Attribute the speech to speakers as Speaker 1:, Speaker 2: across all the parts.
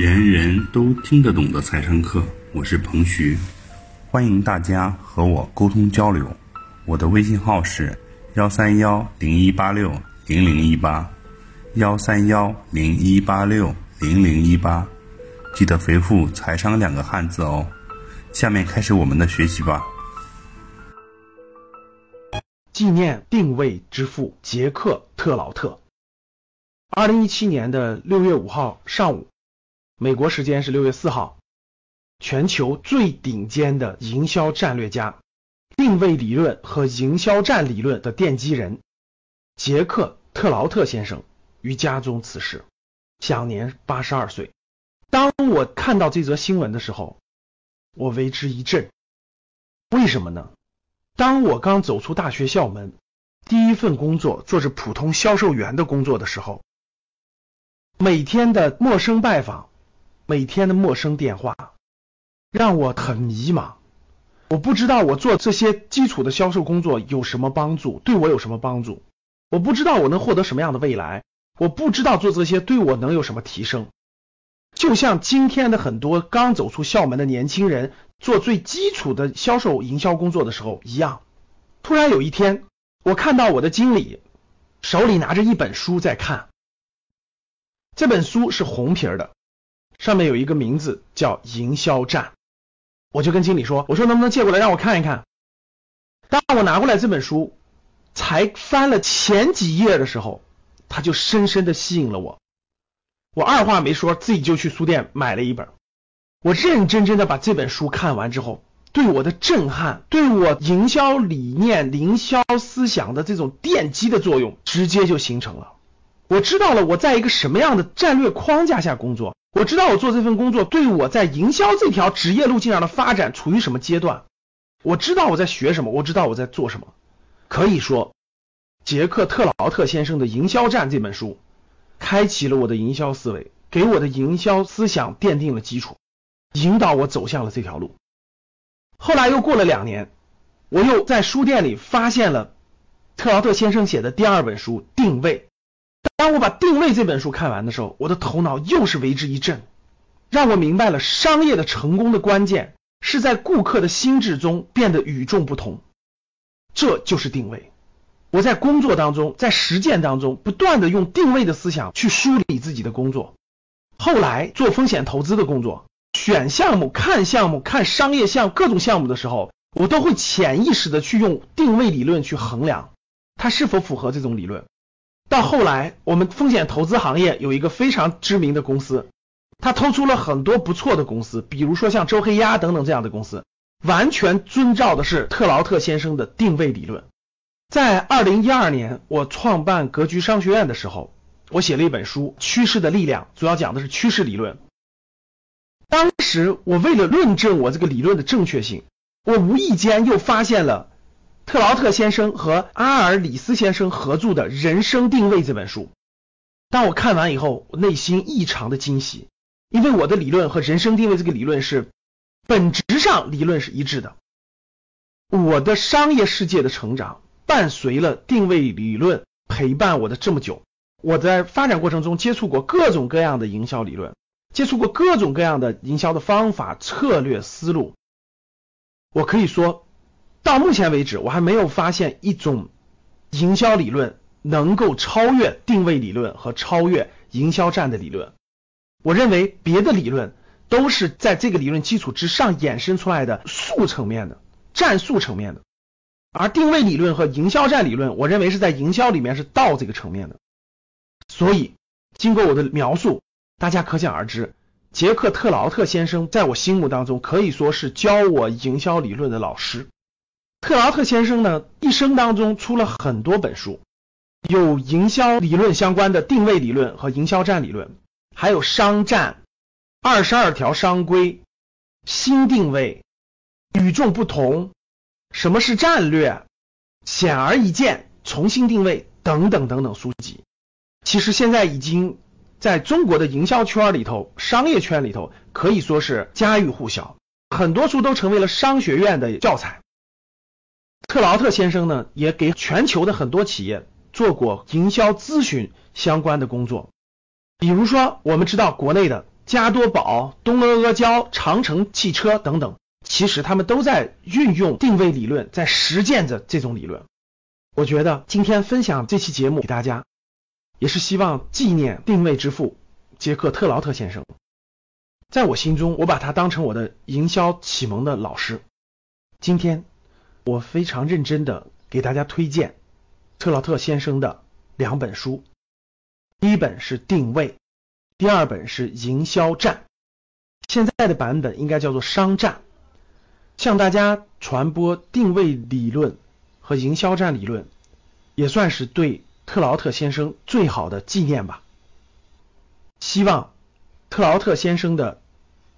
Speaker 1: 人人都听得懂的财商课，我是彭徐，欢迎大家和我沟通交流。我的微信号是幺三幺零一八六零零一八，幺三幺零一八六零零一八，记得回复“财商”两个汉字哦。下面开始我们的学习吧。
Speaker 2: 纪念定位之父杰克特劳特。二零一七年的六月五号上午。美国时间是六月四号，全球最顶尖的营销战略家、定位理论和营销战理论的奠基人杰克特劳特先生于家中辞世，享年八十二岁。当我看到这则新闻的时候，我为之一振。为什么呢？当我刚走出大学校门，第一份工作做着普通销售员的工作的时候，每天的陌生拜访。每天的陌生电话让我很迷茫，我不知道我做这些基础的销售工作有什么帮助，对我有什么帮助？我不知道我能获得什么样的未来，我不知道做这些对我能有什么提升。就像今天的很多刚走出校门的年轻人做最基础的销售营销工作的时候一样。突然有一天，我看到我的经理手里拿着一本书在看，这本书是红皮儿的。上面有一个名字叫营销战，我就跟经理说：“我说能不能借过来让我看一看？”当我拿过来这本书，才翻了前几页的时候，他就深深的吸引了我。我二话没说，自己就去书店买了一本。我认认真真的把这本书看完之后，对我的震撼，对我营销理念、营销思想的这种奠基的作用，直接就形成了。我知道了我在一个什么样的战略框架下工作。我知道我做这份工作对我在营销这条职业路径上的发展处于什么阶段。我知道我在学什么，我知道我在做什么。可以说，杰克特劳特先生的《营销战》这本书，开启了我的营销思维，给我的营销思想奠定了基础，引导我走向了这条路。后来又过了两年，我又在书店里发现了特劳特先生写的第二本书《定位》。当我把《定位》这本书看完的时候，我的头脑又是为之一振，让我明白了商业的成功的关键是在顾客的心智中变得与众不同，这就是定位。我在工作当中，在实践当中，不断的用定位的思想去梳理自己的工作。后来做风险投资的工作，选项目、看项目、看商业项各种项目的时候，我都会潜意识的去用定位理论去衡量它是否符合这种理论。到后来，我们风险投资行业有一个非常知名的公司，他投出了很多不错的公司，比如说像周黑鸭等等这样的公司，完全遵照的是特劳特先生的定位理论。在二零一二年，我创办格局商学院的时候，我写了一本书《趋势的力量》，主要讲的是趋势理论。当时我为了论证我这个理论的正确性，我无意间又发现了。特劳特先生和阿尔里斯先生合著的《人生定位》这本书，当我看完以后，我内心异常的惊喜，因为我的理论和人生定位这个理论是本质上理论是一致的。我的商业世界的成长伴随了定位理论陪伴我的这么久，我在发展过程中接触过各种各样的营销理论，接触过各种各样的营销的方法、策略、思路，我可以说。到目前为止，我还没有发现一种营销理论能够超越定位理论和超越营销战的理论。我认为别的理论都是在这个理论基础之上衍生出来的术层面的战术层面的，而定位理论和营销战理论，我认为是在营销里面是道这个层面的。所以，经过我的描述，大家可想而知，杰克特劳特先生在我心目当中可以说是教我营销理论的老师。特劳特先生呢，一生当中出了很多本书，有营销理论相关的定位理论和营销战理论，还有商战、二十二条商规、新定位、与众不同、什么是战略、显而易见、重新定位等等等等书籍。其实现在已经在中国的营销圈里头、商业圈里头可以说是家喻户晓，很多书都成为了商学院的教材。特劳特先生呢，也给全球的很多企业做过营销咨询相关的工作。比如说，我们知道国内的加多宝、东阿阿胶、长城汽车等等，其实他们都在运用定位理论，在实践着这种理论。我觉得今天分享这期节目给大家，也是希望纪念定位之父杰克特劳特先生。在我心中，我把他当成我的营销启蒙的老师。今天，我非常认真的给大家推荐特劳特先生的两本书，第一本是《定位》，第二本是《营销战》。现在的版本应该叫做《商战》，向大家传播定位理论和营销战理论，也算是对特劳特先生最好的纪念吧。希望。特劳特先生的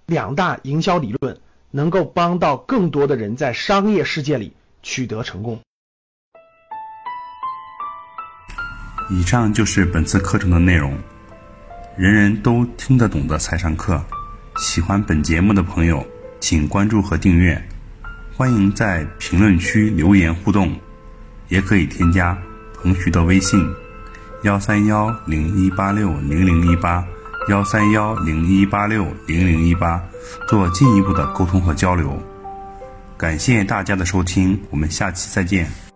Speaker 2: 两大营销理论能够帮到更多的人在商业世界里取得成功。
Speaker 1: 以上就是本次课程的内容，人人都听得懂的财商课。喜欢本节目的朋友，请关注和订阅。欢迎在评论区留言互动，也可以添加彭徐的微信：幺三幺零一八六零零一八。幺三幺零一八六零零一八，做进一步的沟通和交流。感谢大家的收听，我们下期再见。